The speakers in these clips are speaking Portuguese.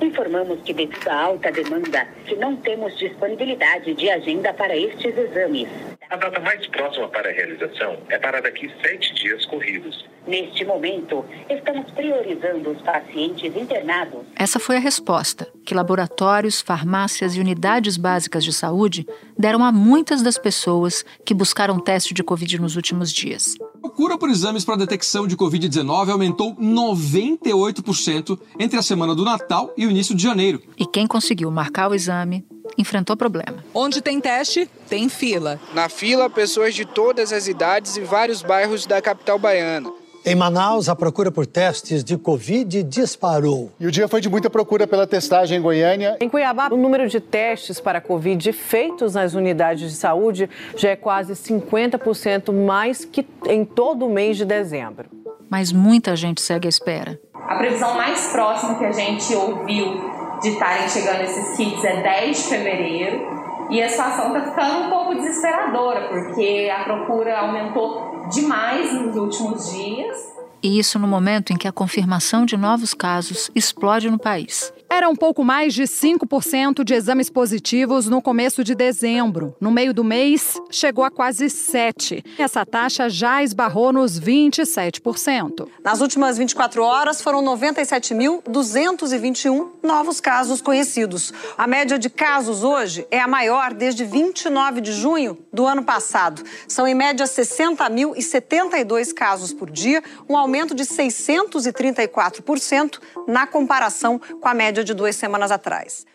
Informamos que, devido à alta demanda, que não temos disponibilidade de agenda para estes exames. A data mais próxima para a realização é para daqui sete dias corridos. Neste momento, estamos priorizando os pacientes internados. Essa foi a resposta que laboratórios, farmácias e unidades básicas de saúde deram a muitas das pessoas que buscaram teste de Covid nos últimos dias. A procura por exames para detecção de Covid-19 aumentou 98% entre a semana do Natal e o início de janeiro. E quem conseguiu marcar o exame enfrentou problema. Onde tem teste, tem fila. Na fila, pessoas de todas as idades e vários bairros da capital baiana. Em Manaus, a procura por testes de Covid disparou. E o dia foi de muita procura pela testagem em Goiânia. Em Cuiabá, o número de testes para Covid feitos nas unidades de saúde já é quase 50% mais que em todo o mês de dezembro. Mas muita gente segue à espera. A previsão mais próxima que a gente ouviu de estarem chegando esses kits é 10 de fevereiro. E a situação está ficando um pouco desesperadora, porque a procura aumentou demais nos últimos dias. E isso no momento em que a confirmação de novos casos explode no país. Era um pouco mais de 5% de exames positivos no começo de dezembro. No meio do mês, chegou a quase 7%. Essa taxa já esbarrou nos 27%. Nas últimas 24 horas, foram 97.221 novos casos conhecidos. A média de casos hoje é a maior desde 29 de junho do ano passado. São, em média, 60.072 casos por dia, um aumento de 634% na comparação com a média de duas semanas atrás.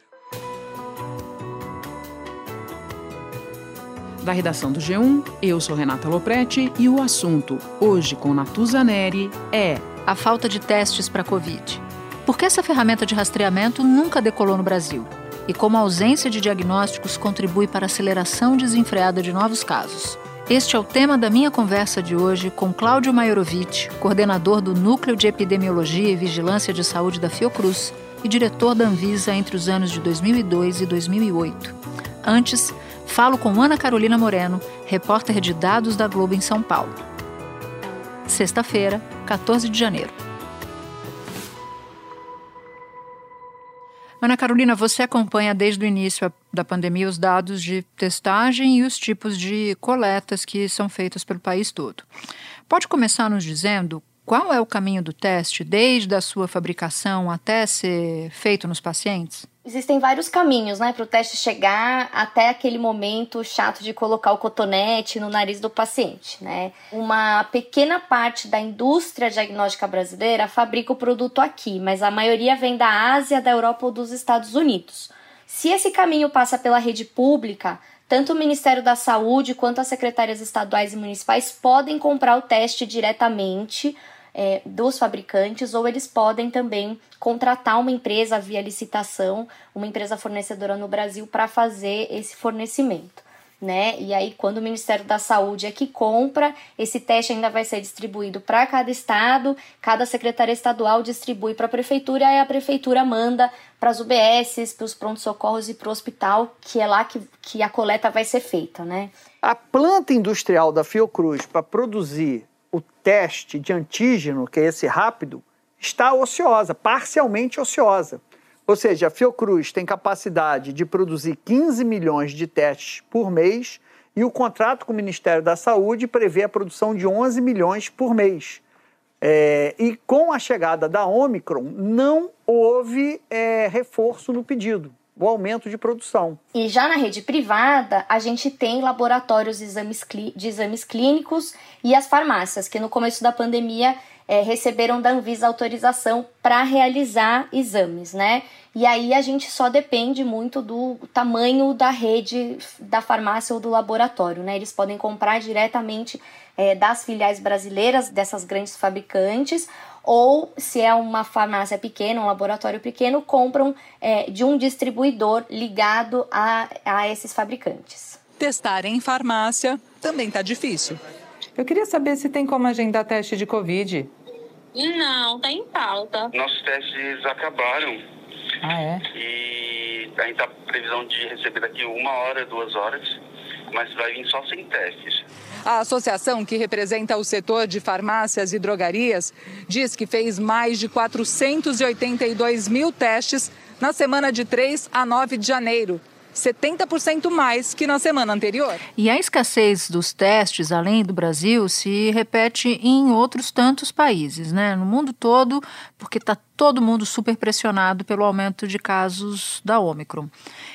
Da redação do G1, eu sou Renata Loprete e o assunto, hoje com Natuza Neri, é a falta de testes para Covid. Por que essa ferramenta de rastreamento nunca decolou no Brasil? E como a ausência de diagnósticos contribui para a aceleração desenfreada de novos casos? Este é o tema da minha conversa de hoje com Cláudio Maiorovic, coordenador do Núcleo de Epidemiologia e Vigilância de Saúde da Fiocruz e diretor da Anvisa entre os anos de 2002 e 2008. Antes, falo com Ana Carolina Moreno, repórter de dados da Globo em São Paulo. Sexta-feira, 14 de janeiro. Ana Carolina, você acompanha desde o início da pandemia os dados de testagem e os tipos de coletas que são feitas pelo país todo. Pode começar nos dizendo qual é o caminho do teste, desde a sua fabricação até ser feito nos pacientes? Existem vários caminhos, né, para o teste chegar até aquele momento chato de colocar o cotonete no nariz do paciente, né? Uma pequena parte da indústria diagnóstica brasileira fabrica o produto aqui, mas a maioria vem da Ásia, da Europa ou dos Estados Unidos. Se esse caminho passa pela rede pública, tanto o Ministério da Saúde quanto as secretarias estaduais e municipais podem comprar o teste diretamente é, dos fabricantes, ou eles podem também contratar uma empresa via licitação, uma empresa fornecedora no Brasil, para fazer esse fornecimento. Né? E aí, quando o Ministério da Saúde é que compra, esse teste ainda vai ser distribuído para cada estado, cada secretaria estadual distribui para a prefeitura, e a prefeitura manda para as UBSs, para os prontos-socorros e para o hospital, que é lá que, que a coleta vai ser feita, né? A planta industrial da Fiocruz para produzir o teste de antígeno, que é esse rápido, está ociosa, parcialmente ociosa. Ou seja, a Fiocruz tem capacidade de produzir 15 milhões de testes por mês e o contrato com o Ministério da Saúde prevê a produção de 11 milhões por mês. É, e com a chegada da Omicron, não houve é, reforço no pedido o aumento de produção. E já na rede privada, a gente tem laboratórios de exames, de exames clínicos e as farmácias, que no começo da pandemia é, receberam da Anvisa autorização para realizar exames, né? E aí a gente só depende muito do tamanho da rede da farmácia ou do laboratório, né? Eles podem comprar diretamente é, das filiais brasileiras dessas grandes fabricantes ou se é uma farmácia pequena, um laboratório pequeno, compram é, de um distribuidor ligado a, a esses fabricantes. Testar em farmácia também está difícil. Eu queria saber se tem como agendar teste de Covid. Não, tá em pauta. Nossos testes acabaram. Ah, é? E a gente tá previsão de receber daqui uma hora, duas horas. Mas vai vir só sem testes. A associação, que representa o setor de farmácias e drogarias, diz que fez mais de 482 mil testes na semana de 3 a 9 de janeiro. 70% mais que na semana anterior. E a escassez dos testes, além do Brasil, se repete em outros tantos países, né? No mundo todo, porque está todo mundo super pressionado pelo aumento de casos da Omicron.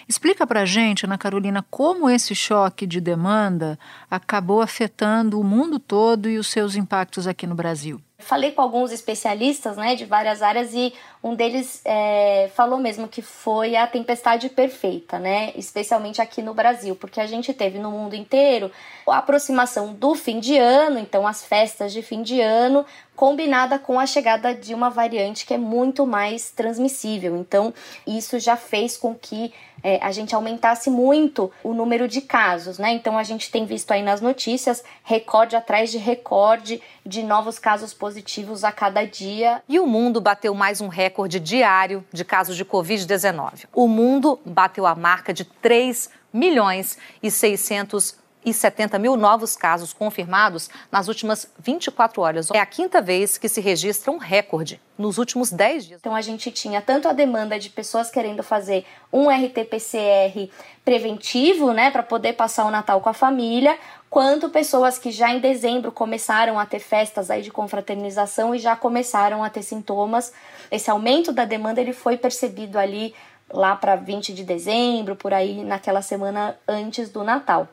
Explica para a gente, Ana Carolina, como esse choque de demanda acabou afetando o mundo todo e os seus impactos aqui no Brasil. Falei com alguns especialistas né, de várias áreas e um deles é, falou mesmo que foi a tempestade perfeita, né? Especialmente aqui no Brasil, porque a gente teve no mundo inteiro a aproximação do fim de ano, então as festas de fim de ano, combinada com a chegada de uma variante que é muito mais transmissível. Então, isso já fez com que é, a gente aumentasse muito o número de casos, né? Então, a gente tem visto aí nas notícias recorde atrás de recorde de novos casos positivos a cada dia. E o mundo bateu mais um recorde diário de casos de Covid-19. O mundo bateu a marca de 3 milhões e 600 e 70 mil novos casos confirmados nas últimas 24 horas. É a quinta vez que se registra um recorde nos últimos 10 dias. Então a gente tinha tanto a demanda de pessoas querendo fazer um RT-PCR preventivo, né, para poder passar o Natal com a família, quanto pessoas que já em dezembro começaram a ter festas aí de confraternização e já começaram a ter sintomas. Esse aumento da demanda ele foi percebido ali lá para 20 de dezembro, por aí naquela semana antes do Natal.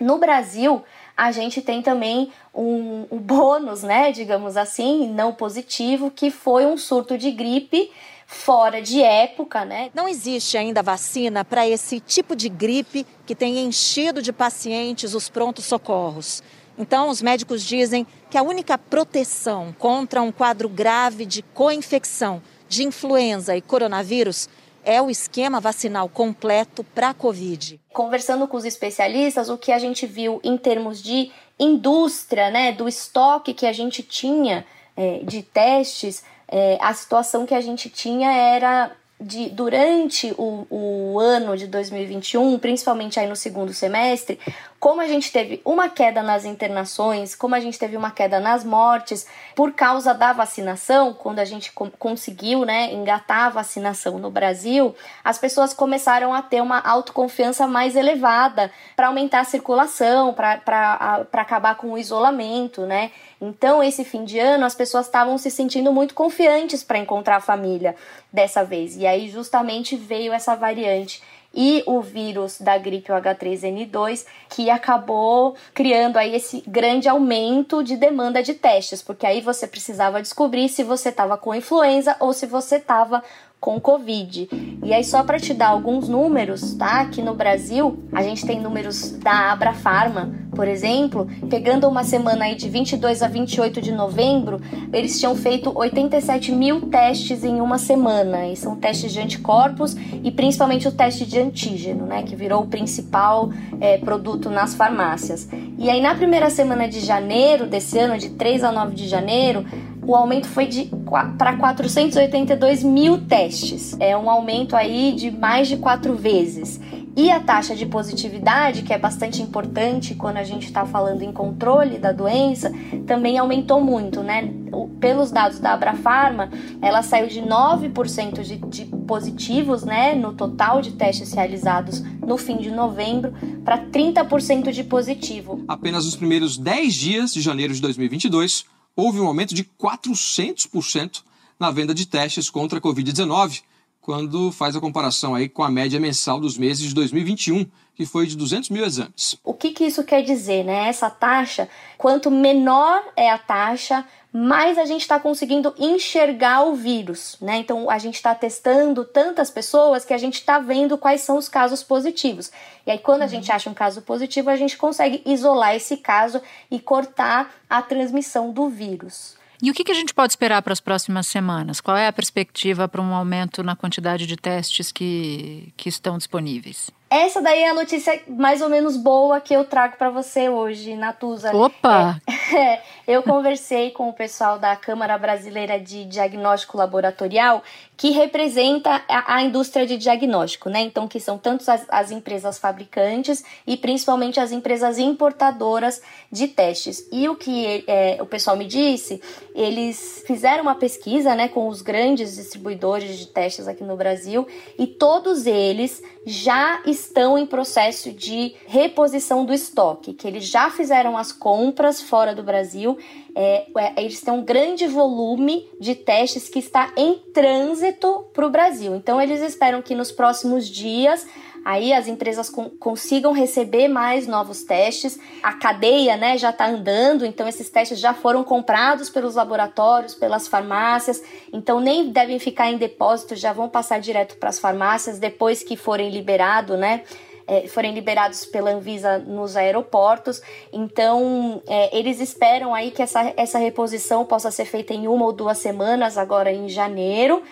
No Brasil, a gente tem também um, um bônus, né, digamos assim, não positivo, que foi um surto de gripe fora de época, né? Não existe ainda vacina para esse tipo de gripe que tem enchido de pacientes os prontos socorros. Então, os médicos dizem que a única proteção contra um quadro grave de coinfecção de influenza e coronavírus é o esquema vacinal completo para a Covid. Conversando com os especialistas, o que a gente viu em termos de indústria, né, do estoque que a gente tinha é, de testes, é, a situação que a gente tinha era de, durante o, o ano de 2021, principalmente aí no segundo semestre, como a gente teve uma queda nas internações, como a gente teve uma queda nas mortes, por causa da vacinação, quando a gente conseguiu né, engatar a vacinação no Brasil, as pessoas começaram a ter uma autoconfiança mais elevada para aumentar a circulação, para acabar com o isolamento, né? Então, esse fim de ano, as pessoas estavam se sentindo muito confiantes para encontrar a família dessa vez. E aí, justamente, veio essa variante e o vírus da gripe H3N2, que acabou criando aí esse grande aumento de demanda de testes, porque aí você precisava descobrir se você estava com influenza ou se você estava com Covid. E aí, só para te dar alguns números, tá? Aqui no Brasil, a gente tem números da Abrafarma, por exemplo, pegando uma semana aí de 22 a 28 de novembro, eles tinham feito 87 mil testes em uma semana. E são testes de anticorpos e principalmente o teste de antígeno, né? Que virou o principal é, produto nas farmácias. E aí, na primeira semana de janeiro desse ano, de 3 a 9 de janeiro, o aumento foi de para 482 mil testes. É um aumento aí de mais de quatro vezes. E a taxa de positividade, que é bastante importante quando a gente está falando em controle da doença, também aumentou muito, né? Pelos dados da Abrafarma, ela saiu de 9% de, de positivos, né, no total de testes realizados no fim de novembro, para 30% de positivo. Apenas nos primeiros 10 dias de janeiro de 2022, houve um aumento de 400% na venda de testes contra a Covid-19, quando faz a comparação aí com a média mensal dos meses de 2021, que foi de 200 mil exames. O que, que isso quer dizer, né? Essa taxa, quanto menor é a taxa, mais a gente está conseguindo enxergar o vírus, né? Então a gente está testando tantas pessoas que a gente está vendo quais são os casos positivos. E aí, quando a gente acha um caso positivo, a gente consegue isolar esse caso e cortar a transmissão do vírus. E o que, a gente pode esperar para as próximas semanas? Qual é a perspectiva para um aumento na quantidade de testes que, que estão disponíveis? Essa daí é a notícia mais ou menos boa que eu trago para você hoje, Natuza. Opa! É, eu conversei com o pessoal da Câmara Brasileira de Diagnóstico Laboratorial, que representa a, a indústria de diagnóstico, né? Então, que são tanto as, as empresas fabricantes e principalmente as empresas importadoras de testes. E o que é, o pessoal me disse, eles fizeram uma pesquisa, né, com os grandes distribuidores de testes aqui no Brasil e todos eles já estão em processo de reposição do estoque, que eles já fizeram as compras fora do Brasil. É, é, eles têm um grande volume de testes que está em trânsito para o Brasil. Então, eles esperam que nos próximos dias aí as empresas consigam receber mais novos testes. A cadeia né, já está andando, então esses testes já foram comprados pelos laboratórios, pelas farmácias, então nem devem ficar em depósito, já vão passar direto para as farmácias depois que forem liberados, né? É, forem liberados pela Anvisa nos aeroportos. Então, é, eles esperam aí que essa, essa reposição possa ser feita em uma ou duas semanas, agora em janeiro.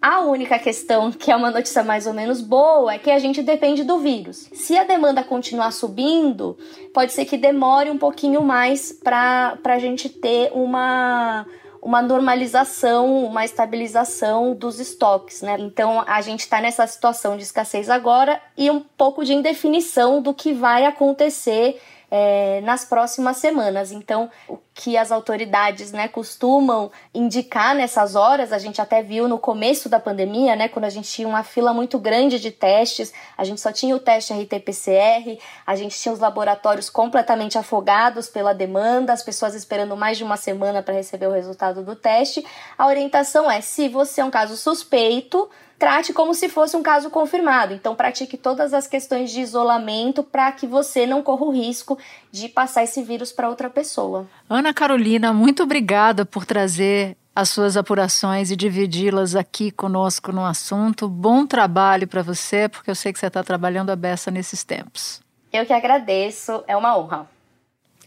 A única questão, que é uma notícia mais ou menos boa, é que a gente depende do vírus. Se a demanda continuar subindo, pode ser que demore um pouquinho mais para a gente ter uma, uma normalização, uma estabilização dos estoques, né? Então a gente está nessa situação de escassez agora e um pouco de indefinição do que vai acontecer é, nas próximas semanas. Então, o que as autoridades né, costumam indicar nessas horas, a gente até viu no começo da pandemia, né, quando a gente tinha uma fila muito grande de testes, a gente só tinha o teste RT-PCR, a gente tinha os laboratórios completamente afogados pela demanda, as pessoas esperando mais de uma semana para receber o resultado do teste. A orientação é: se você é um caso suspeito, trate como se fosse um caso confirmado. Então, pratique todas as questões de isolamento para que você não corra o risco de passar esse vírus para outra pessoa. Ana Carolina, muito obrigada por trazer as suas apurações e dividi-las aqui conosco no assunto. Bom trabalho para você, porque eu sei que você está trabalhando a beça nesses tempos. Eu que agradeço, é uma honra.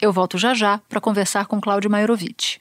Eu volto já já para conversar com Cláudio Maiorovic.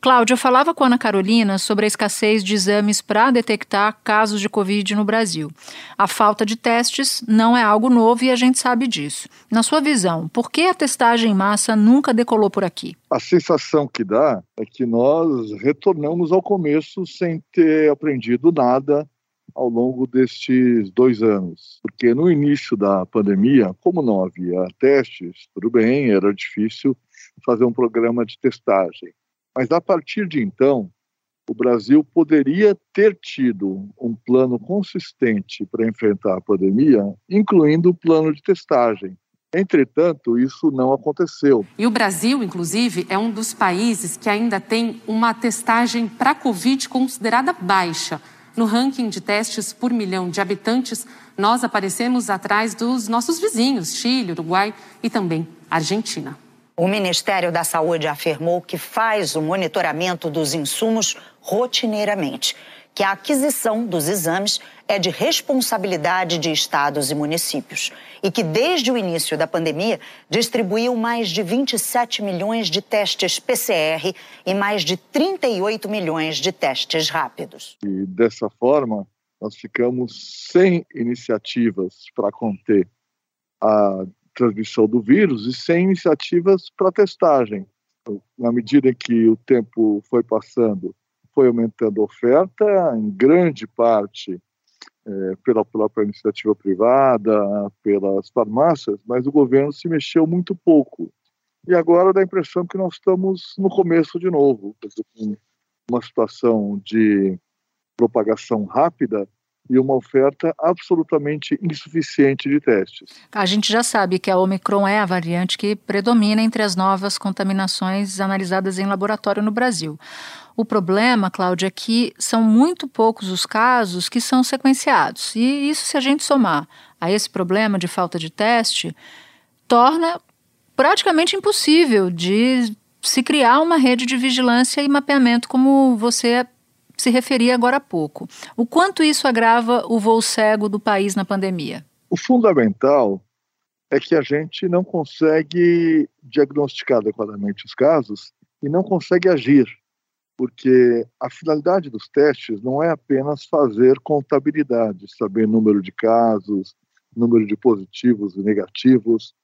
Cláudia, eu falava com a Ana Carolina sobre a escassez de exames para detectar casos de Covid no Brasil. A falta de testes não é algo novo e a gente sabe disso. Na sua visão, por que a testagem em massa nunca decolou por aqui? A sensação que dá é que nós retornamos ao começo sem ter aprendido nada ao longo destes dois anos. Porque no início da pandemia, como não havia testes, tudo bem, era difícil fazer um programa de testagem. Mas a partir de então, o Brasil poderia ter tido um plano consistente para enfrentar a pandemia, incluindo o plano de testagem. Entretanto, isso não aconteceu. E o Brasil, inclusive, é um dos países que ainda tem uma testagem para Covid considerada baixa. No ranking de testes por milhão de habitantes, nós aparecemos atrás dos nossos vizinhos, Chile, Uruguai e também Argentina. O Ministério da Saúde afirmou que faz o monitoramento dos insumos rotineiramente, que a aquisição dos exames é de responsabilidade de estados e municípios e que, desde o início da pandemia, distribuiu mais de 27 milhões de testes PCR e mais de 38 milhões de testes rápidos. E dessa forma, nós ficamos sem iniciativas para conter a transmissão do vírus e sem iniciativas para testagem. Na medida que o tempo foi passando, foi aumentando a oferta, em grande parte é, pela própria iniciativa privada, pelas farmácias, mas o governo se mexeu muito pouco. E agora dá a impressão que nós estamos no começo de novo, uma situação de propagação rápida e uma oferta absolutamente insuficiente de testes. A gente já sabe que a Omicron é a variante que predomina entre as novas contaminações analisadas em laboratório no Brasil. O problema, Cláudia, é que são muito poucos os casos que são sequenciados. E isso, se a gente somar a esse problema de falta de teste, torna praticamente impossível de se criar uma rede de vigilância e mapeamento, como você se referia agora há pouco. O quanto isso agrava o voo cego do país na pandemia? O fundamental é que a gente não consegue diagnosticar adequadamente os casos e não consegue agir, porque a finalidade dos testes não é apenas fazer contabilidade, saber número de casos, número de positivos e negativos,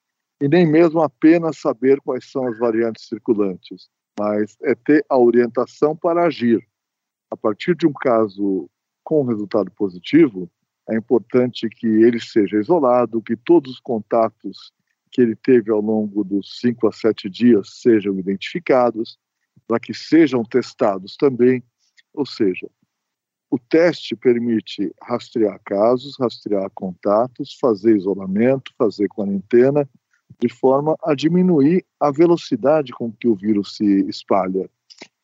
e nem mesmo apenas saber quais são as variantes circulantes, mas é ter a orientação para agir. A partir de um caso com resultado positivo, é importante que ele seja isolado, que todos os contatos que ele teve ao longo dos cinco a sete dias sejam identificados, para que sejam testados também. Ou seja, o teste permite rastrear casos, rastrear contatos, fazer isolamento, fazer quarentena, de forma a diminuir a velocidade com que o vírus se espalha.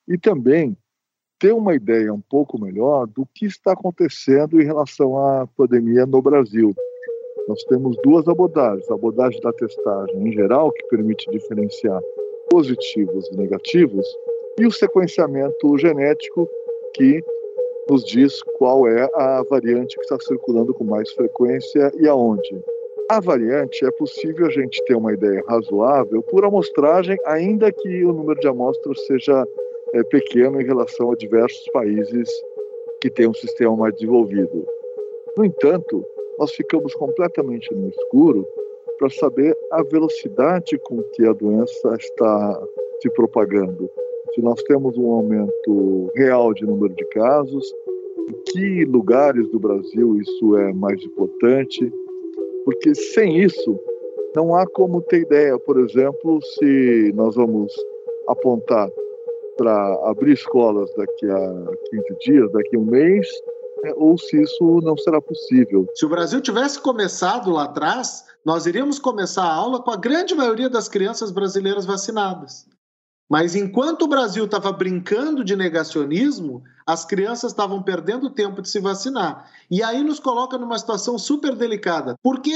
E também ter uma ideia um pouco melhor do que está acontecendo em relação à pandemia no Brasil. Nós temos duas abordagens: a abordagem da testagem em geral, que permite diferenciar positivos e negativos, e o sequenciamento genético, que nos diz qual é a variante que está circulando com mais frequência e aonde. A variante é possível a gente ter uma ideia razoável por amostragem, ainda que o número de amostras seja é, pequeno em relação a diversos países que têm um sistema mais desenvolvido. No entanto, nós ficamos completamente no escuro para saber a velocidade com que a doença está se propagando. Se nós temos um aumento real de número de casos, em que lugares do Brasil isso é mais importante, porque sem isso não há como ter ideia, por exemplo, se nós vamos apontar para abrir escolas daqui a 15 dias, daqui a um mês, é, ou se isso não será possível. Se o Brasil tivesse começado lá atrás, nós iríamos começar a aula com a grande maioria das crianças brasileiras vacinadas. Mas enquanto o Brasil estava brincando de negacionismo, as crianças estavam perdendo tempo de se vacinar. E aí nos coloca numa situação super delicada, porque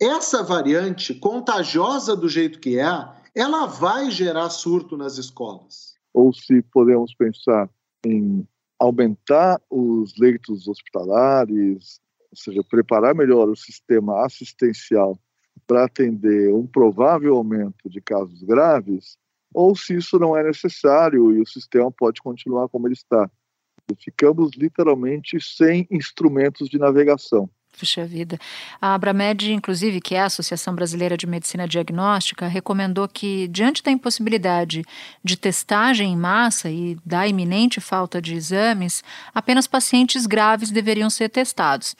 essa variante contagiosa do jeito que é, ela vai gerar surto nas escolas ou se podemos pensar em aumentar os leitos hospitalares, ou seja, preparar melhor o sistema assistencial para atender um provável aumento de casos graves, ou se isso não é necessário e o sistema pode continuar como ele está. Ficamos literalmente sem instrumentos de navegação. Puxa vida. A Abramed, inclusive, que é a Associação Brasileira de Medicina Diagnóstica, recomendou que, diante da impossibilidade de testagem em massa e da iminente falta de exames, apenas pacientes graves deveriam ser testados.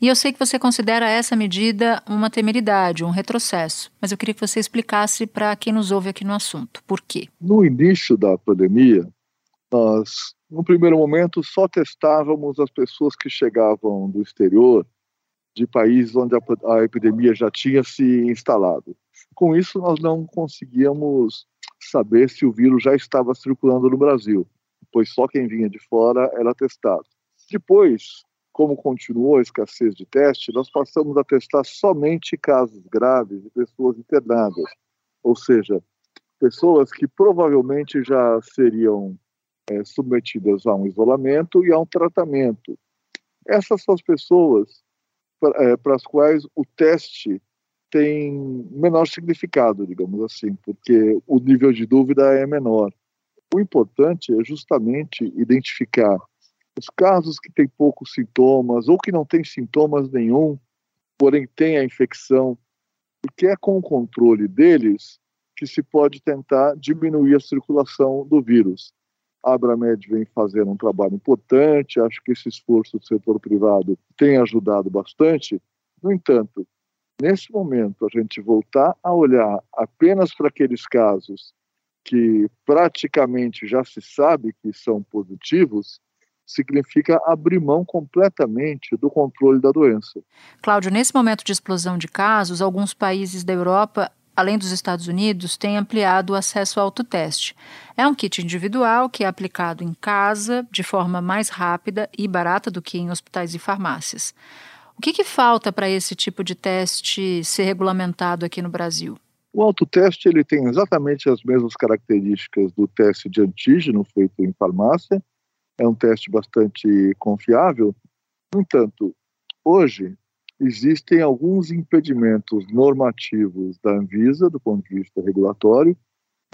E eu sei que você considera essa medida uma temeridade, um retrocesso, mas eu queria que você explicasse para quem nos ouve aqui no assunto. Por quê? No início da pandemia, nós, no primeiro momento, só testávamos as pessoas que chegavam do exterior de países onde a, a epidemia já tinha se instalado. Com isso, nós não conseguíamos saber se o vírus já estava circulando no Brasil, pois só quem vinha de fora era testado. Depois, como continuou a escassez de teste, nós passamos a testar somente casos graves de pessoas internadas, ou seja, pessoas que provavelmente já seriam é, submetidas a um isolamento e a um tratamento. Essas são as pessoas é, para as quais o teste tem menor significado, digamos assim, porque o nível de dúvida é menor. O importante é justamente identificar os casos que têm poucos sintomas ou que não têm sintomas nenhum, porém têm a infecção, porque é com o controle deles que se pode tentar diminuir a circulação do vírus. A Abramed vem fazendo um trabalho importante, acho que esse esforço do setor privado tem ajudado bastante. No entanto, nesse momento, a gente voltar a olhar apenas para aqueles casos que praticamente já se sabe que são positivos, significa abrir mão completamente do controle da doença. Cláudio, nesse momento de explosão de casos, alguns países da Europa além dos Estados Unidos, tem ampliado o acesso ao autoteste. É um kit individual que é aplicado em casa de forma mais rápida e barata do que em hospitais e farmácias. O que, que falta para esse tipo de teste ser regulamentado aqui no Brasil? O autoteste ele tem exatamente as mesmas características do teste de antígeno feito em farmácia. É um teste bastante confiável. No entanto, hoje existem alguns impedimentos normativos da Anvisa, do ponto de vista regulatório,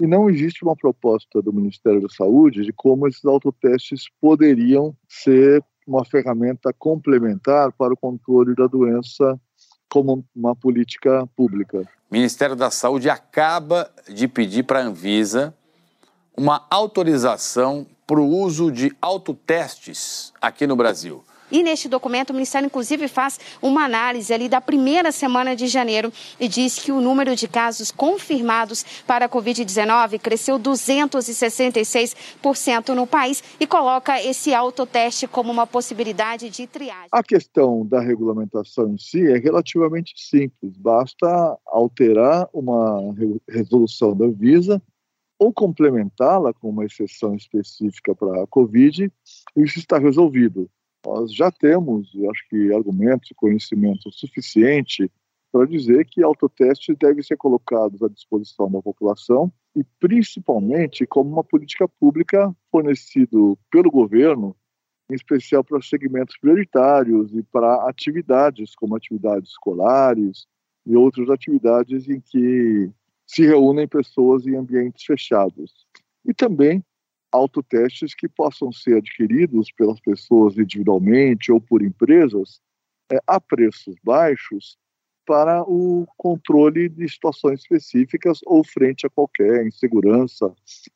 e não existe uma proposta do Ministério da Saúde de como esses autotestes poderiam ser uma ferramenta complementar para o controle da doença como uma política pública. O Ministério da Saúde acaba de pedir para a Anvisa uma autorização para o uso de autotestes aqui no Brasil. E neste documento, o Ministério, inclusive, faz uma análise ali da primeira semana de janeiro e diz que o número de casos confirmados para a Covid-19 cresceu 266% no país e coloca esse autoteste como uma possibilidade de triagem. A questão da regulamentação em si é relativamente simples, basta alterar uma resolução da Visa ou complementá-la com uma exceção específica para a Covid, isso está resolvido nós já temos, acho que, argumentos e conhecimento suficiente para dizer que autotestes devem ser colocados à disposição da população e, principalmente, como uma política pública fornecido pelo governo, em especial para segmentos prioritários e para atividades, como atividades escolares e outras atividades em que se reúnem pessoas em ambientes fechados. E também autotestes que possam ser adquiridos pelas pessoas individualmente ou por empresas é, a preços baixos para o controle de situações específicas ou frente a qualquer insegurança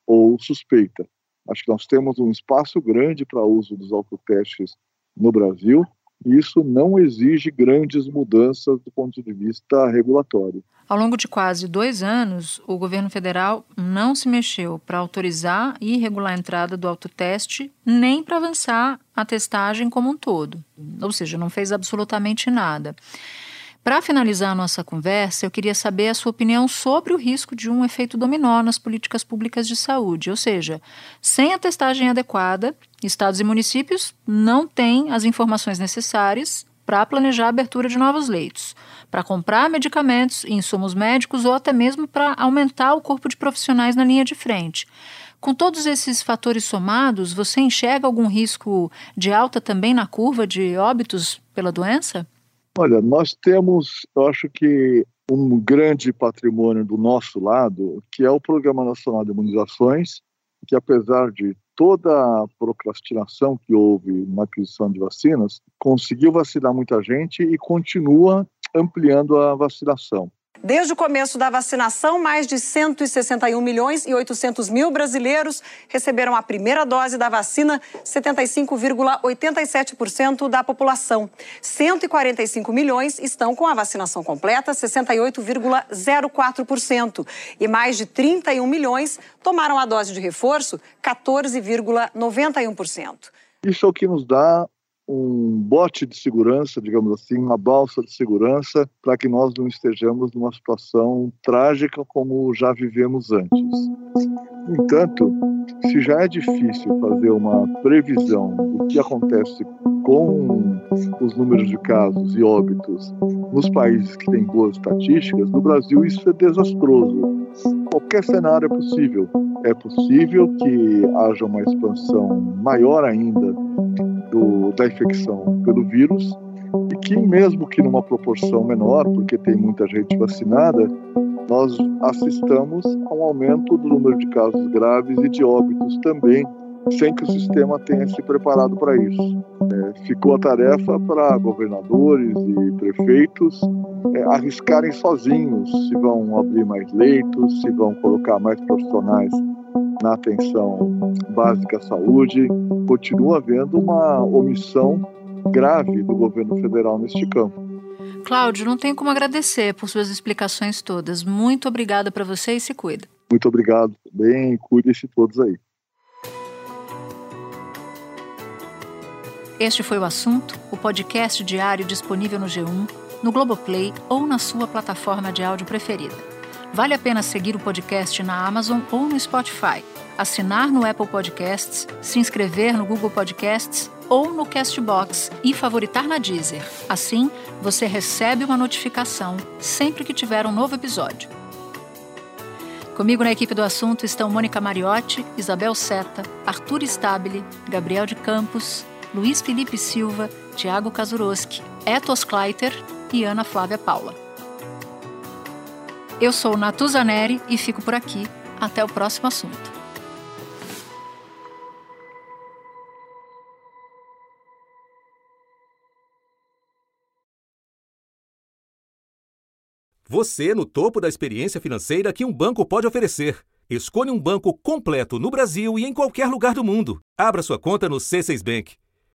ou suspeita. Acho que nós temos um espaço grande para uso dos autotestes no Brasil isso não exige grandes mudanças do ponto de vista regulatório. Ao longo de quase dois anos, o governo federal não se mexeu para autorizar e regular a entrada do autoteste, nem para avançar a testagem como um todo. Ou seja, não fez absolutamente nada. Para finalizar a nossa conversa, eu queria saber a sua opinião sobre o risco de um efeito dominó nas políticas públicas de saúde, ou seja, sem a testagem adequada, estados e municípios não têm as informações necessárias para planejar a abertura de novos leitos, para comprar medicamentos e insumos médicos ou até mesmo para aumentar o corpo de profissionais na linha de frente. Com todos esses fatores somados, você enxerga algum risco de alta também na curva de óbitos pela doença? Olha, nós temos, eu acho que um grande patrimônio do nosso lado, que é o Programa Nacional de Imunizações, que apesar de toda a procrastinação que houve na aquisição de vacinas, conseguiu vacinar muita gente e continua ampliando a vacinação. Desde o começo da vacinação, mais de 161 milhões e 800 mil brasileiros receberam a primeira dose da vacina, 75,87% da população. 145 milhões estão com a vacinação completa, 68,04%. E mais de 31 milhões tomaram a dose de reforço, 14,91%. Isso é o que nos dá um bote de segurança, digamos assim, uma balsa de segurança, para que nós não estejamos numa situação trágica como já vivemos antes. No entanto, se já é difícil fazer uma previsão do que acontece com os números de casos e óbitos nos países que têm boas estatísticas, no Brasil isso é desastroso. Qualquer cenário é possível. É possível que haja uma expansão maior ainda do, da infecção pelo vírus e que, mesmo que numa proporção menor, porque tem muita gente vacinada, nós assistamos a um aumento do número de casos graves e de óbitos também, sem que o sistema tenha se preparado para isso. É, ficou a tarefa para governadores e prefeitos é, arriscarem sozinhos se vão abrir mais leitos, se vão colocar mais profissionais na atenção básica à saúde. Continua havendo uma omissão grave do governo federal neste campo. Cláudio, não tenho como agradecer por suas explicações todas. Muito obrigada para você e se cuida. Muito obrigado. Bem, cuide-se todos aí. Este foi o assunto, o podcast diário disponível no G1, no Globoplay ou na sua plataforma de áudio preferida. Vale a pena seguir o podcast na Amazon ou no Spotify, assinar no Apple Podcasts, se inscrever no Google Podcasts ou no Castbox e favoritar na Deezer. Assim, você recebe uma notificação sempre que tiver um novo episódio. Comigo na equipe do assunto estão Mônica Mariotti, Isabel Seta, Arthur Stabile, Gabriel de Campos, Luiz Felipe Silva, Tiago Kazuroski, Etos Kleiter e Ana Flávia Paula. Eu sou Natuza Neri e fico por aqui. Até o próximo assunto. Você no topo da experiência financeira que um banco pode oferecer. Escolha um banco completo no Brasil e em qualquer lugar do mundo. Abra sua conta no C6 Bank.